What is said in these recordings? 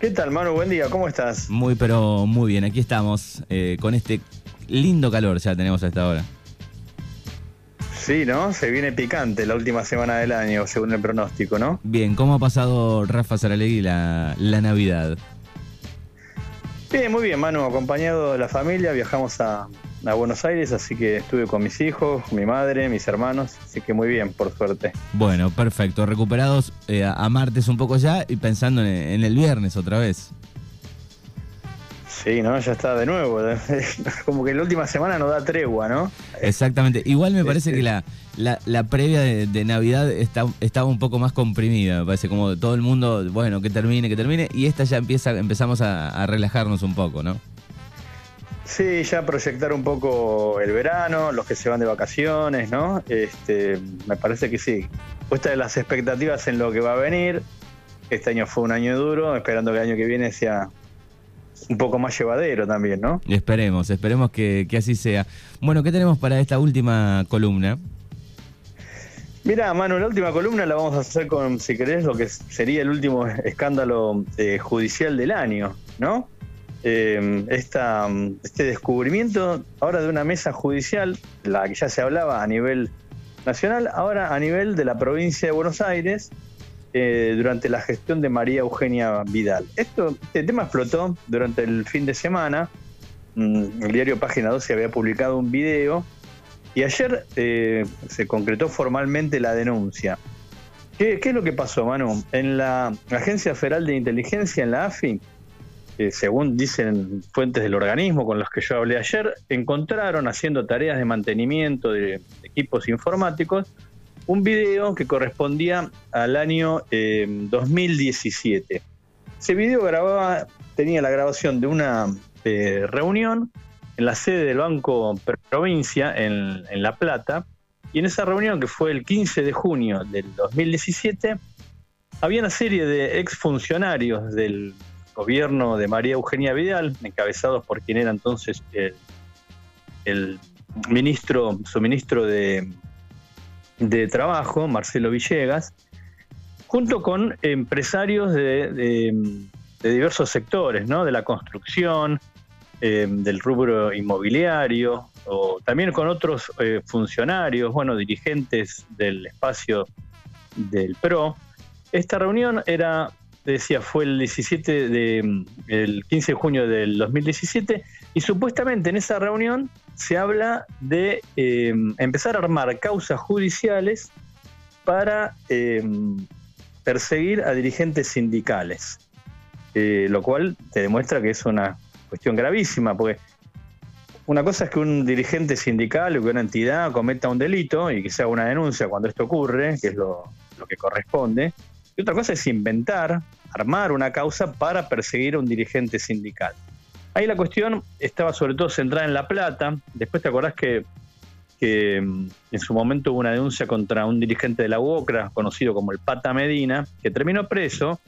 ¿Qué tal, Manu? Buen día, ¿cómo estás? Muy, pero muy bien. Aquí estamos eh, con este lindo calor ya tenemos a esta hora. Sí, ¿no? Se viene picante la última semana del año, según el pronóstico, ¿no? Bien, ¿cómo ha pasado Rafa Saralegui la, la Navidad? Bien, muy bien, Manu. Acompañado de la familia, viajamos a, a Buenos Aires, así que estuve con mis hijos, mi madre, mis hermanos, así que muy bien, por suerte. Bueno, perfecto. Recuperados eh, a martes un poco ya y pensando en, el viernes otra vez. Sí, ¿no? Ya está de nuevo. Como que la última semana no da tregua, ¿no? Exactamente. Igual me parece que la, la, previa de, Navidad está, estaba un poco más comprimida, me parece, como todo el mundo, bueno, que termine, que termine, y esta ya empieza, empezamos a relajarnos un poco, ¿no? Sí, ya proyectar un poco el verano, los que se van de vacaciones, ¿no? Este, me parece que sí. Puesta de las expectativas en lo que va a venir. Este año fue un año duro, esperando que el año que viene sea un poco más llevadero también, ¿no? Esperemos, esperemos que, así sea. Bueno, ¿qué tenemos para esta última columna? Mira, Manu, la última columna la vamos a hacer con, si querés, lo que sería el último escándalo eh, judicial del año, ¿no? Eh, este descubrimiento ahora de una mesa judicial, la que ya se hablaba a nivel nacional, ahora a nivel de la provincia de Buenos Aires, eh, durante la gestión de María Eugenia Vidal. Esto, este tema explotó durante el fin de semana. Mm, el diario Página 12 había publicado un video y ayer eh, se concretó formalmente la denuncia. ¿Qué, ¿Qué, es lo que pasó, Manu? En la Agencia Federal de Inteligencia, en la AFI, según dicen fuentes del organismo con los que yo hablé ayer, encontraron haciendo tareas de mantenimiento de equipos informáticos un video que correspondía al año 2017. Eh, Ese video grababa, tenía la grabación de una eh, reunión en la sede del Banco Provincia en, en La Plata, y en esa reunión, que fue el 15 de junio del 2017, había una serie de exfuncionarios del gobierno de María Eugenia Vidal, encabezados por quien era entonces el, ministro, su ministro de, de Trabajo, Marcelo Villegas, junto con empresarios de, diversos sectores, ¿no? de la construcción, eh, del rubro inmobiliario, o también con otros eh, funcionarios, bueno, dirigentes del espacio del PRO. Esta reunión era decía, fue el 17 de, el 15 de junio del 2017, y supuestamente en esa reunión se habla de eh, empezar a armar causas judiciales para eh, perseguir a dirigentes sindicales, eh, lo cual te demuestra que es una cuestión gravísima, porque una cosa es que un dirigente sindical o que una entidad cometa un delito y que se haga una denuncia cuando esto ocurre, que es lo, lo que corresponde, y otra cosa es inventar, armar una causa para perseguir a un dirigente sindical. Ahí la cuestión estaba sobre todo centrada en La Plata. Después te acordás que, mm, en su momento hubo una denuncia contra un dirigente de la UOCRA, conocido como el Pata Medina, que terminó preso.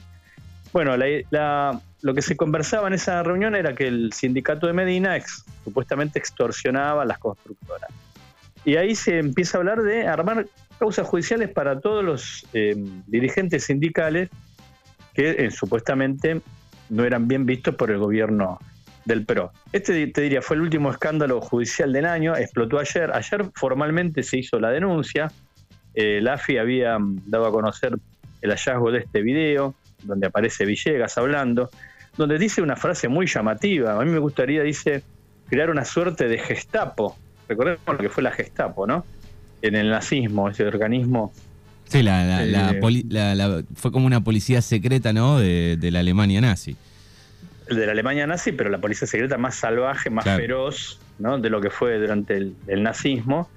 Bueno, lo que se conversaba en esa reunión era que el sindicato de Medina supuestamente extorsionaba a las constructoras. Y ahí se empieza a hablar de armar causas judiciales para todos los eh, dirigentes sindicales que eh, supuestamente no eran bien vistos por el gobierno del PRO. Este, te diría, fue el último escándalo judicial del año, explotó ayer. Ayer formalmente se hizo la denuncia. Eh, la AFI había mm, dado a conocer el hallazgo de este video, donde aparece Villegas hablando, donde dice una frase muy llamativa. A mí me gustaría, dice, crear una suerte de Gestapo. Recordemos lo que fue la Gestapo, ¿no? En el nazismo, ese organismo Sí, la, fue como una policía secreta, ¿no? De, la Alemania nazi. De la Alemania nazi, pero la policía secreta más salvaje, más feroz, ¿no? De lo que fue durante el, nazismo.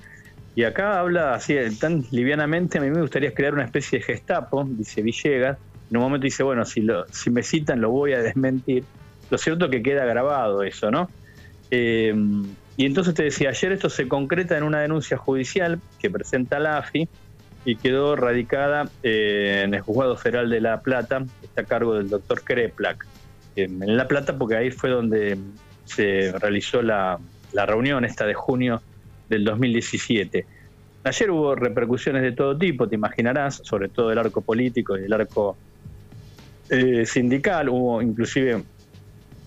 Y acá habla así tan livianamente, a mí me gustaría crear una especie de gestapo, dice Villegas. En un momento dice, bueno, si, lo, si me citan lo voy a desmentir. Lo cierto es que queda grabado eso, ¿no? Eh, y entonces te decía, ayer esto se concreta en una denuncia judicial que presenta la AFI, y quedó radicada eh, en el Juzgado Federal de La Plata, está a cargo del doctor Kreplak, en La Plata porque ahí fue donde se realizó la, reunión esta de junio del 2017. Ayer hubo repercusiones de todo tipo, te imaginarás, sobre todo el arco político y el arco eh, sindical, hubo inclusive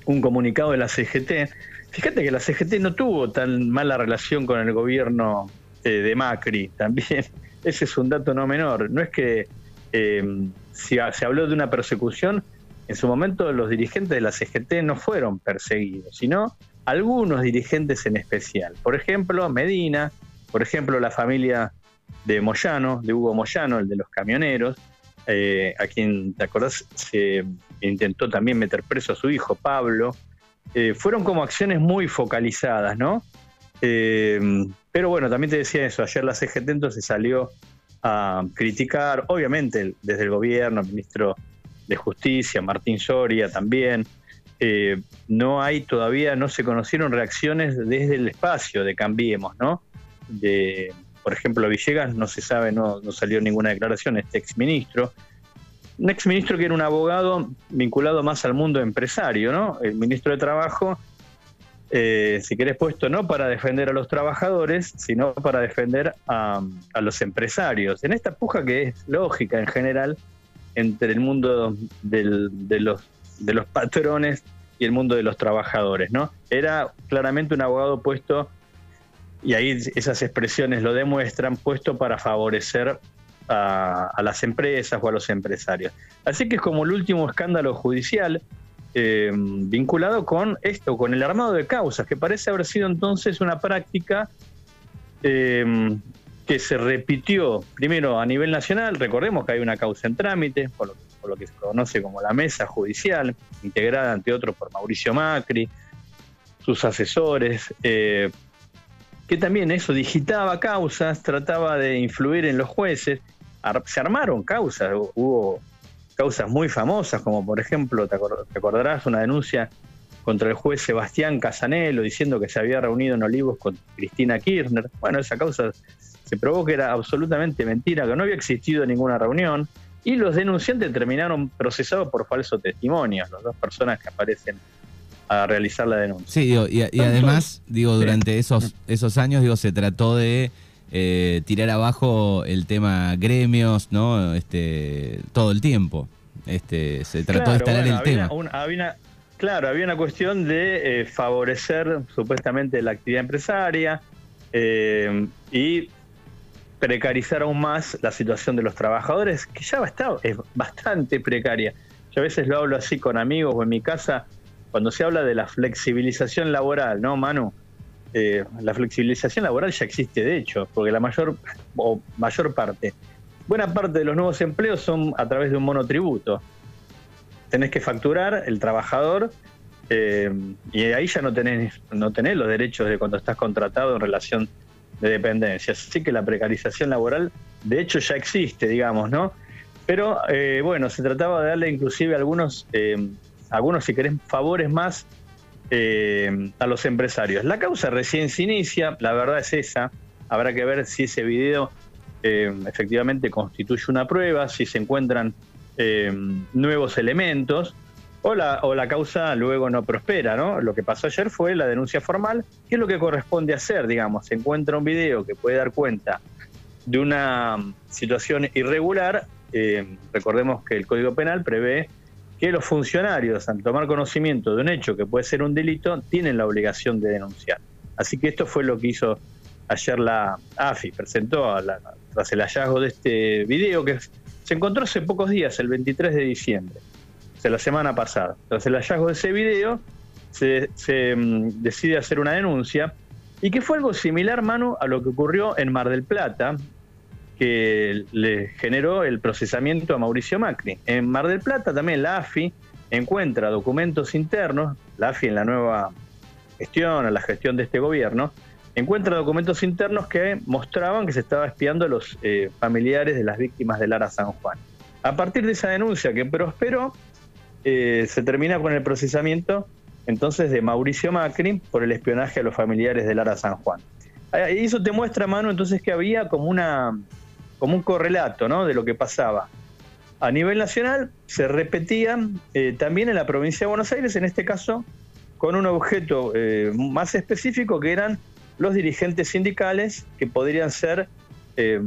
un comunicado de la CGT. Fíjate que la CGT no tuvo tan mala relación con el gobierno eh, de Macri, también. Ese es un dato no menor. No es que eh, se habló de una persecución, en su momento los dirigentes de la CGT no fueron perseguidos, sino algunos dirigentes en especial. Por ejemplo, Medina, por ejemplo, la familia de Moyano, de Hugo Moyano, el de los camioneros, eh, a quien, ¿te acordás? Se intentó también meter preso a su hijo, Pablo. Eh, fueron como acciones muy focalizadas, ¿no? Eh, pero bueno, también te decía eso, ayer la CGT entonces salió a criticar, obviamente desde el gobierno, el ministro de Justicia, Martín Soria también, no hay todavía, no se conocieron reacciones desde el espacio de Cambiemos, ¿no? De, por ejemplo, Villegas no se sabe, no, no salió ninguna declaración, este exministro. Un exministro que era un abogado vinculado más al mundo empresario, ¿no? El ministro de Trabajo, eh, si querés puesto no para defender a los trabajadores, sino para defender a, los empresarios. En esta puja que es lógica en general entre el mundo de, los, de los patrones y el mundo de los trabajadores, ¿no? Era claramente un abogado puesto y ahí esas expresiones lo demuestran, puesto para favorecer a, las empresas o a los empresarios. Así que es como el último escándalo judicial eh, vinculado con esto, con el armado de causas, que parece haber sido entonces una práctica eh, que se repitió primero a nivel nacional, recordemos que hay una causa en trámite, por lo, que se conoce como la mesa judicial, integrada ante otros por Mauricio Macri, sus asesores, eh, que también eso digitaba causas, trataba de influir en los jueces. Se armaron causas, hubo causas muy famosas, como por ejemplo, te, acordarás una denuncia contra el juez Sebastián Casanelo diciendo que se había reunido en Olivos con Cristina Kirchner. Bueno, esa causa se probó que era absolutamente mentira, que no había existido ninguna reunión, y los denunciantes terminaron procesados por falso testimonio, las dos personas que aparecen a realizar la denuncia. Sí, y, además, digo, durante esos, esos años, digo, se trató de eh, tirar abajo el tema gremios, ¿no? Este, todo el tiempo. Este, se trató de instalar el tema. claro, había una cuestión de eh, favorecer supuestamente la actividad empresaria eh, y precarizar aún más la situación de los trabajadores, que ya es bastante precaria. Yo a veces lo hablo así con amigos o en mi casa, cuando se habla de la flexibilización laboral, ¿no, Manu? Eh, la flexibilización laboral ya existe de hecho, porque la mayor o mayor parte, buena parte de los nuevos empleos son a través de un monotributo. Tenés que facturar el trabajador eh, y ahí ya no tenés, no tenés los derechos de cuando estás contratado en relación de dependencia. Así que la precarización laboral, de hecho, ya existe, digamos, ¿no? Pero eh, bueno, se trataba de darle inclusive algunos algunos, si querés, favores más eh, a los empresarios. La causa recién se inicia, la verdad es esa. Habrá que ver si ese video eh, efectivamente constituye una prueba, si se encuentran eh, nuevos elementos, o la, o la causa luego no prospera, ¿no? Lo que pasó ayer fue la denuncia formal, que es lo que corresponde hacer, digamos. Se encuentra un video que puede dar cuenta de una situación irregular. recordemos que el Código Penal prevé que los funcionarios, al tomar conocimiento de un hecho que puede ser un delito, tienen la obligación de denunciar. Así que esto fue lo que hizo ayer la AFI, presentó tras el hallazgo de este video que se encontró hace pocos días, el 23 de diciembre, o sea, la semana pasada. Tras el hallazgo de ese video, se, mm, decide hacer una denuncia y que fue algo similar, mano, a lo que ocurrió en Mar del Plata, que le generó el procesamiento a Mauricio Macri. En Mar del Plata también la AFI encuentra documentos internos, la AFI en la nueva gestión, en la gestión de este gobierno, encuentra documentos internos que mostraban que se estaba espiando a los eh, familiares de las víctimas de Lara San Juan. A partir de esa denuncia que prosperó, eh, se termina con el procesamiento entonces de Mauricio Macri por el espionaje a los familiares de Lara San Juan. Y eso te muestra, mano, entonces que había como una como un correlato ¿no? de lo que pasaba. A nivel nacional se repetía eh, también en la provincia de Buenos Aires, en este caso con un objeto eh, más específico que eran los dirigentes sindicales que podrían ser eh,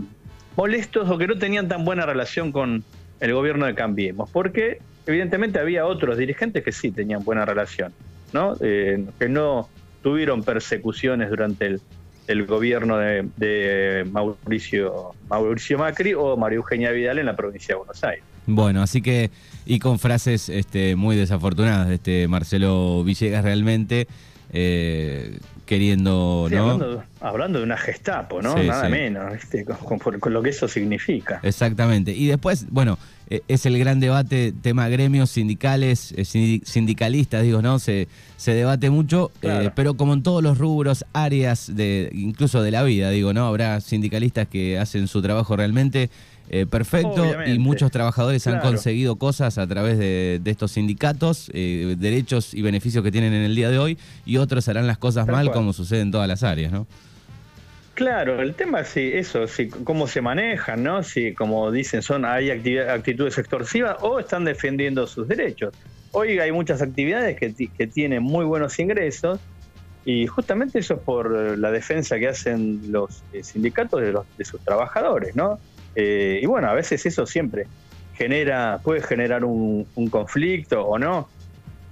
molestos o que no tenían tan buena relación con el gobierno de Cambiemos, porque evidentemente había otros dirigentes que sí tenían buena relación, ¿no? Que no tuvieron persecuciones durante el, el gobierno de, Mauricio, Mauricio Macri o María Eugenia Vidal en la provincia de Buenos Aires. Bueno, así que, y con frases este, muy desafortunadas de este Marcelo Villegas realmente, eh, queriendo, ¿no? Hablando, de una gestapo, ¿no? Nada menos, con, lo que eso significa. Exactamente. Y después, bueno, eh, es el gran debate, tema gremios sindicales, eh, sindicalistas, digo, ¿no? Se, se debate mucho, pero como en todos los rubros, áreas, de incluso de la vida, digo, ¿no? Habrá sindicalistas que hacen su trabajo realmente eh, perfecto y muchos trabajadores han conseguido cosas a través de, estos sindicatos, eh, derechos y beneficios que tienen en el día de hoy y otros harán las cosas mal como sucede en todas las áreas, ¿no? Claro, el tema es eso, si, cómo se manejan, ¿no? Si, como dicen, son hay actitudes extorsivas o están defendiendo sus derechos. Hoy hay muchas actividades que, que tienen muy buenos ingresos y justamente eso es por la defensa que hacen los eh, sindicatos de, los, de sus trabajadores, ¿no? Eh, y bueno, a veces eso siempre genera, puede generar un, conflicto o no,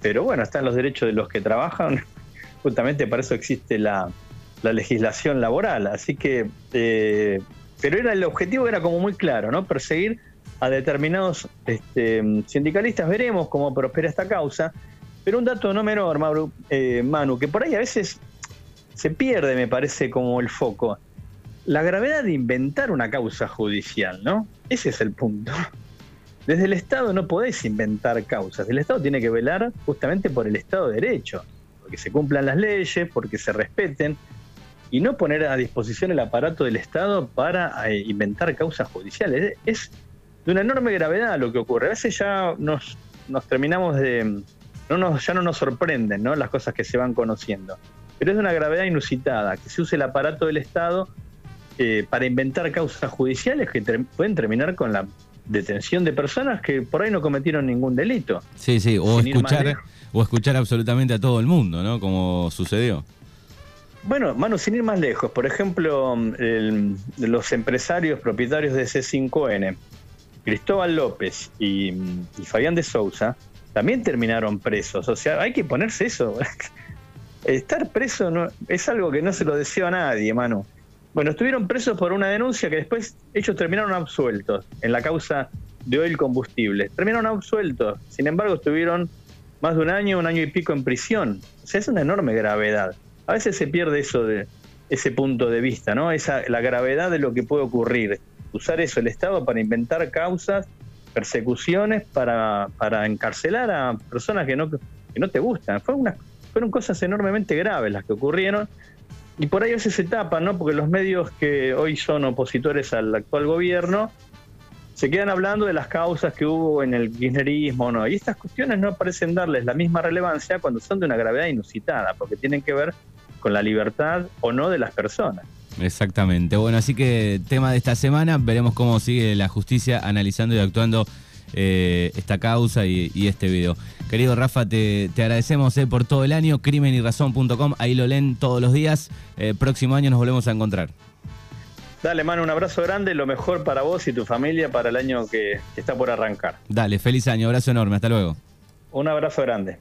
pero bueno, están los derechos de los que trabajan, justamente para eso existe la, legislación laboral, así que, eh, pero era el objetivo era como muy claro, ¿no? Perseguir a determinados este, sindicalistas, veremos cómo prospera esta causa, pero un dato no menor, eh, Manu, que por ahí a veces se pierde, me parece, como el foco la gravedad de inventar una causa judicial, ¿no? Ese es el punto. Desde el Estado no podés inventar causas. El Estado tiene que velar justamente por el Estado de Derecho, porque se cumplan las leyes, porque se respeten, y no poner a disposición el aparato del Estado para eh, inventar causas judiciales. Es de una enorme gravedad lo que ocurre. A veces ya nos, terminamos de... No nos, ya no nos sorprenden ¿no? las cosas que se van conociendo. Pero es de una gravedad inusitada, que se use el aparato del Estado eh, para inventar causas judiciales que pueden terminar con la detención de personas que por ahí no cometieron ningún delito. Sí, sí, o escuchar, o escuchar absolutamente a todo el mundo, ¿no? Como sucedió. Bueno, Manu, sin ir más lejos, por ejemplo, los empresarios propietarios de C5N, Cristóbal López y, y, Fabián de Sousa, también terminaron presos. O sea, hay que ponerse eso. Estar preso no, es algo que no se lo deseo a nadie, Manu. Bueno, estuvieron presos por una denuncia que después ellos terminaron absueltos en la causa de oil combustible. Terminaron absueltos, sin embargo estuvieron más de un año, un año y pico en prisión. O sea, es una enorme gravedad. A veces se pierde eso de ese punto de vista, ¿no? Esa, la gravedad de lo que puede ocurrir. Usar eso el Estado para inventar causas, persecuciones, para, para encarcelar a personas que no, que no te gustan. Fue una, fueron cosas enormemente graves las que ocurrieron y por ahí a se tapan, ¿no? Porque los medios que hoy son opositores al actual gobierno se quedan hablando de las causas que hubo en el kirchnerismo, ¿no? Y estas cuestiones no parecen darles la misma relevancia cuando son de una gravedad inusitada, porque tienen que ver con la libertad o no de las personas. Exactamente. Bueno, así que tema de esta semana, veremos cómo sigue la justicia analizando y actuando eh, esta causa y, este video. Querido Rafa, te, agradecemos eh, por todo el año. Crimenyrazón.com, ahí lo leen todos los días. Eh, próximo año nos volvemos a encontrar. Dale, mano, un abrazo grande, lo mejor para vos y tu familia para el año que está por arrancar. Dale, feliz año, abrazo enorme, hasta luego. Un abrazo grande.